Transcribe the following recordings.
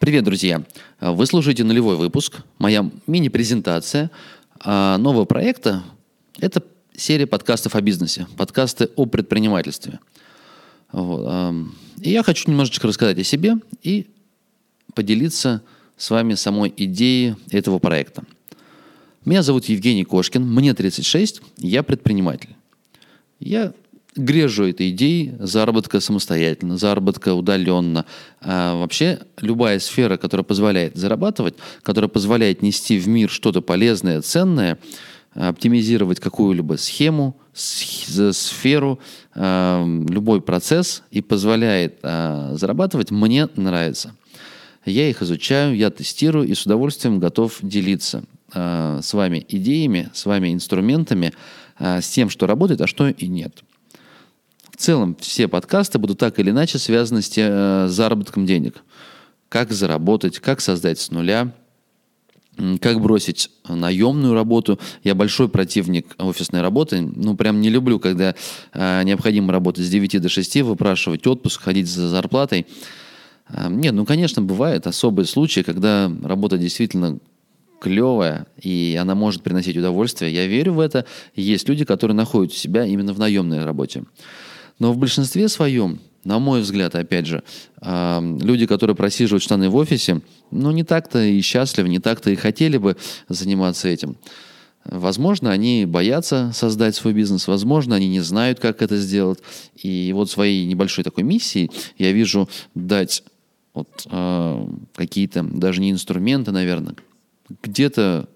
Привет, друзья! Вы слушаете нулевой выпуск, моя мини-презентация а, нового проекта. Это серия подкастов о бизнесе, подкасты о предпринимательстве. И я хочу немножечко рассказать о себе и поделиться с вами самой идеей этого проекта. Меня зовут Евгений Кошкин, мне 36, я предприниматель. Я грежу этой идеей заработка самостоятельно, заработка удаленно. А вообще любая сфера, которая позволяет зарабатывать, которая позволяет нести в мир что-то полезное, ценное, оптимизировать какую-либо схему, сферу, а, любой процесс и позволяет а, зарабатывать, мне нравится. Я их изучаю, я тестирую и с удовольствием готов делиться а, с вами идеями, с вами инструментами, с тем, что работает, а что и нет целом все подкасты будут так или иначе связаны с э, заработком денег. Как заработать, как создать с нуля, как бросить наемную работу. Я большой противник офисной работы. Ну, прям не люблю, когда э, необходимо работать с 9 до 6, выпрашивать отпуск, ходить за зарплатой. Э, нет, ну, конечно, бывают особые случаи, когда работа действительно клевая, и она может приносить удовольствие. Я верю в это. Есть люди, которые находят себя именно в наемной работе. Но в большинстве своем, на мой взгляд, опять же, люди, которые просиживают штаны в офисе, ну, не так-то и счастливы, не так-то и хотели бы заниматься этим. Возможно, они боятся создать свой бизнес, возможно, они не знают, как это сделать. И вот своей небольшой такой миссией я вижу дать вот, э, какие-то, даже не инструменты, наверное, где-то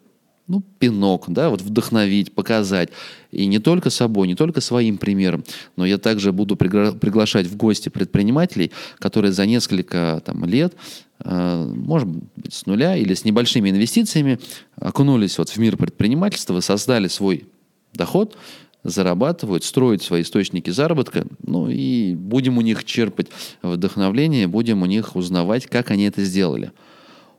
ну, пинок, да, вот вдохновить, показать. И не только собой, не только своим примером, но я также буду пригла- приглашать в гости предпринимателей, которые за несколько там, лет, э, может быть, с нуля или с небольшими инвестициями окунулись вот в мир предпринимательства, создали свой доход, зарабатывают, строят свои источники заработка, ну и будем у них черпать вдохновление, будем у них узнавать, как они это сделали.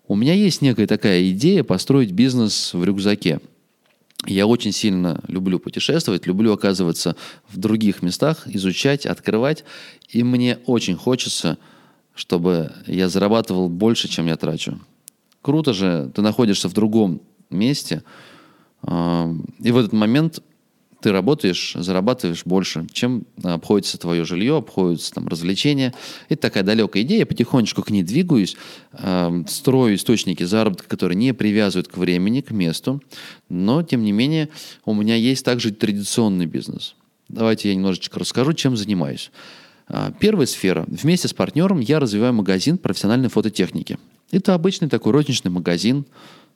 У меня есть некая такая идея построить бизнес в рюкзаке. Я очень сильно люблю путешествовать, люблю оказываться в других местах, изучать, открывать. И мне очень хочется, чтобы я зарабатывал больше, чем я трачу. Круто же, ты находишься в другом месте, а, и в этот момент ты работаешь, зарабатываешь больше, чем обходится твое жилье, обходятся там развлечения. Это такая далекая идея, я потихонечку к ней двигаюсь, э, строю источники заработка, которые не привязывают к времени, к месту, но, тем не менее, у меня есть также традиционный бизнес. Давайте я немножечко расскажу, чем занимаюсь. А, первая сфера. Вместе с партнером я развиваю магазин профессиональной фототехники. Это обычный такой розничный магазин,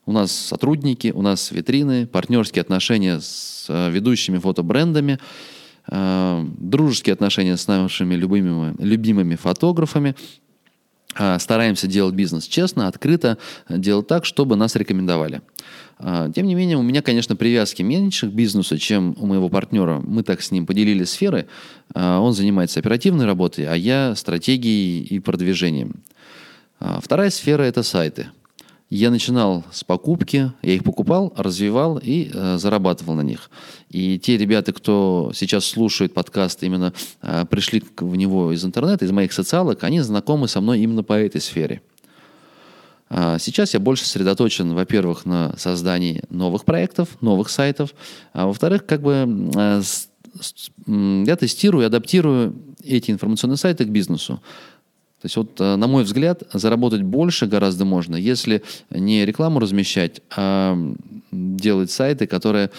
у нас сотрудники, у нас витрины, партнерские отношения с э, ведущими фотобрендами, э, дружеские отношения с нашими любимыми, любимыми фотографами. Э, стараемся делать бизнес честно, открыто, делать так, чтобы нас рекомендовали. Тем не менее, у меня, конечно, привязки меньше к бизнесу, чем у моего партнера. Мы так с ним поделили сферы. Он занимается оперативной работой, а я стратегией и продвижением. Вторая сфера – это сайты – я начинал с покупки, я их покупал, развивал и э, зарабатывал на них. И те ребята, кто сейчас слушает подкаст, именно э, пришли в него из интернета, из моих социалок, они знакомы со мной именно по этой сфере. А сейчас я больше сосредоточен, во-первых, на создании новых проектов, новых сайтов, а во-вторых, как бы э, я тестирую, адаптирую эти информационные сайты к бизнесу. То есть вот, э, на мой взгляд, заработать больше гораздо можно, если не рекламу размещать, а делать сайты, которые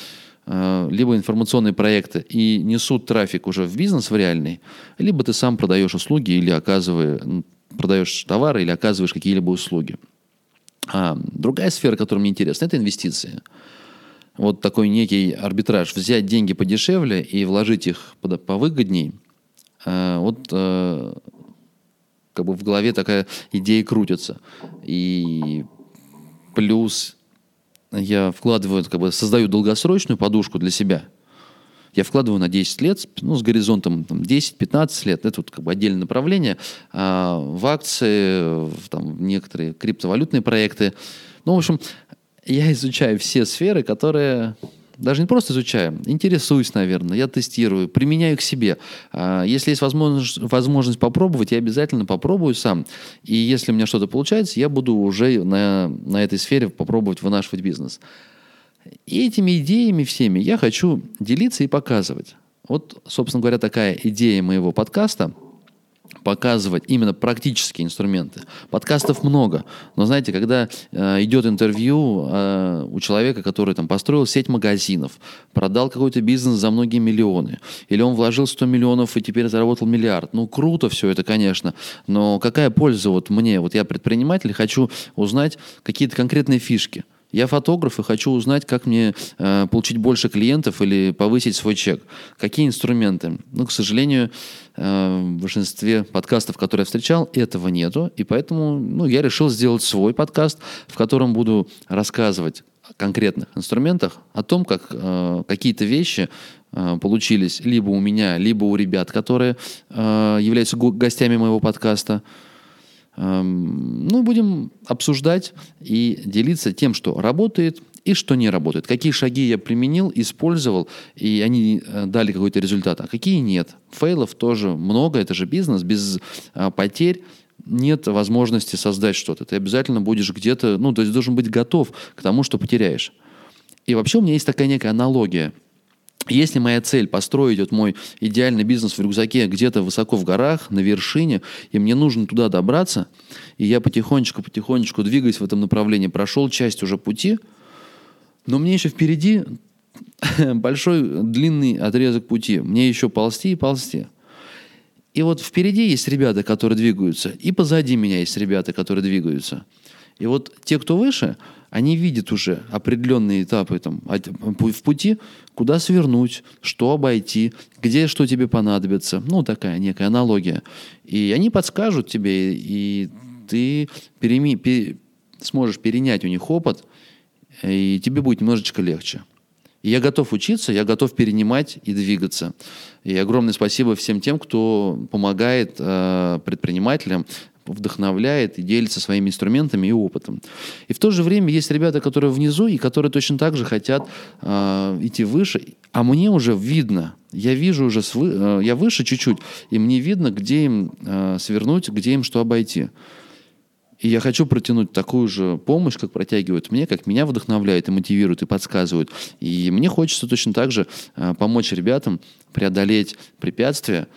э, либо информационные проекты и несут трафик уже в бизнес, в реальный, либо ты сам продаешь услуги или оказываешь, продаешь товары или оказываешь какие-либо услуги. А другая сфера, которая мне интересна, это инвестиции. Вот такой некий арбитраж. Взять деньги подешевле и вложить их повыгодней. Э, вот как бы в голове такая идея крутится. И плюс я вкладываю, как бы создаю долгосрочную подушку для себя. Я вкладываю на 10 лет, ну, с горизонтом 10-15 лет, это вот как бы отдельное направление, а в акции, в, там, в некоторые криптовалютные проекты. Ну, в общем, я изучаю все сферы, которые Даже не просто изучаю, интересуюсь, наверное, я тестирую, применяю к себе. А, если есть возможность, возможность попробовать, я обязательно попробую сам. И если у меня что-то получается, я буду уже на, на этой сфере попробовать вынашивать бизнес. И этими идеями всеми я хочу делиться и показывать. Вот, собственно говоря, такая идея моего подкаста – показывать именно практические инструменты. Подкастов много, но знаете, когда э, идет интервью э, у человека, который там построил сеть магазинов, продал какой-то бизнес за многие миллионы, или он вложил 100 миллионов и теперь заработал миллиард, ну круто все это, конечно, но какая польза вот мне, вот я предприниматель, хочу узнать какие-то конкретные фишки. Я фотограф и хочу узнать, как мне э, получить больше клиентов или повысить свой чек. Какие инструменты? Ну, к сожалению, э, в большинстве подкастов, которые я встречал, этого нету. И поэтому ну, я решил сделать свой подкаст, в котором буду рассказывать о конкретных инструментах, о том, как э, какие-то вещи э, получились либо у меня, либо у ребят, которые э, являются гостями моего подкаста. Эм, ну, будем обсуждать и делиться тем, что работает и что не работает. Какие шаги я применил, использовал, и они э, дали какой-то результат, а какие нет. Фейлов тоже много, это же бизнес, без а, потерь нет возможности создать что-то. Ты обязательно будешь где-то, ну, то есть должен быть готов к тому, что потеряешь. И вообще у меня есть такая некая аналогия – если моя цель построить вот мой идеальный бизнес в рюкзаке где-то высоко в горах, на вершине, и мне нужно туда добраться, и я потихонечку-потихонечку двигаюсь в этом направлении, прошел часть уже пути, но мне еще впереди большой длинный отрезок пути. Мне еще ползти и ползти. И вот впереди есть ребята, которые двигаются, и позади меня есть ребята, которые двигаются. И вот те, кто выше – они видят уже определенные этапы там, в пути, куда свернуть, что обойти, где что тебе понадобится. Ну, такая некая аналогия. И они подскажут тебе, и ты переми, пер, сможешь перенять у них опыт, и тебе будет немножечко легче. И я готов учиться, я готов перенимать и двигаться. И огромное спасибо всем тем, кто помогает э, предпринимателям вдохновляет и делится своими инструментами и опытом. И в то же время есть ребята, которые внизу и которые точно так же хотят э, идти выше, а мне уже видно, я вижу уже, свы, э, я выше чуть-чуть, и мне видно, где им э, свернуть, где им что обойти. И я хочу протянуть такую же помощь, как протягивают мне, как меня вдохновляют и мотивируют, и подсказывают. И мне хочется точно так же э, помочь ребятам преодолеть препятствия,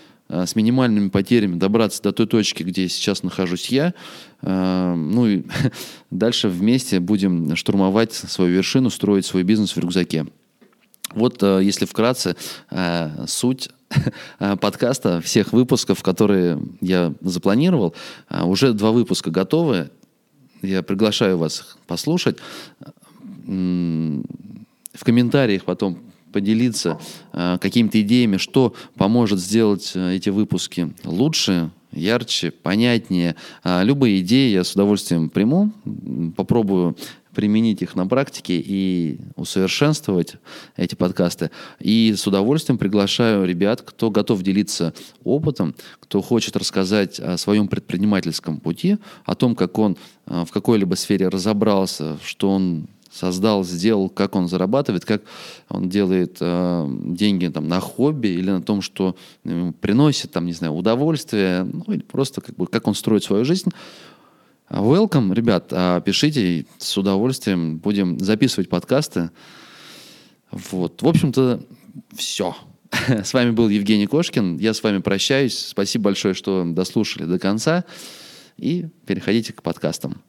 с минимальными потерями добраться до той точки, где сейчас нахожусь я. Э, ну и дальше вместе будем штурмовать свою вершину, строить свой бизнес в рюкзаке. Вот, э, если вкратце, суть подкаста, всех выпусков, которые я запланировал. Уже два выпуска готовы. Я приглашаю вас послушать. В комментариях потом поделиться э, какими-то идеями, что поможет сделать э, эти выпуски лучше, ярче, понятнее. Э, любые идеи я с удовольствием приму, попробую применить их на практике и усовершенствовать эти подкасты. И с удовольствием приглашаю ребят, кто готов делиться опытом, кто хочет рассказать о своем предпринимательском пути, о том, как он в какой-либо сфере разобрался, что он создал, сделал, как он зарабатывает, как он делает э, деньги там, на хобби или на том, что э, приносит там, не знаю, удовольствие, ну или просто как, бы, как он строит свою жизнь. Welcome, ребят, пишите, с удовольствием будем записывать подкасты. Вот, в общем-то, все. С вами был Евгений Кошкин. Я с вами прощаюсь. Спасибо большое, что дослушали до конца. И переходите к подкастам.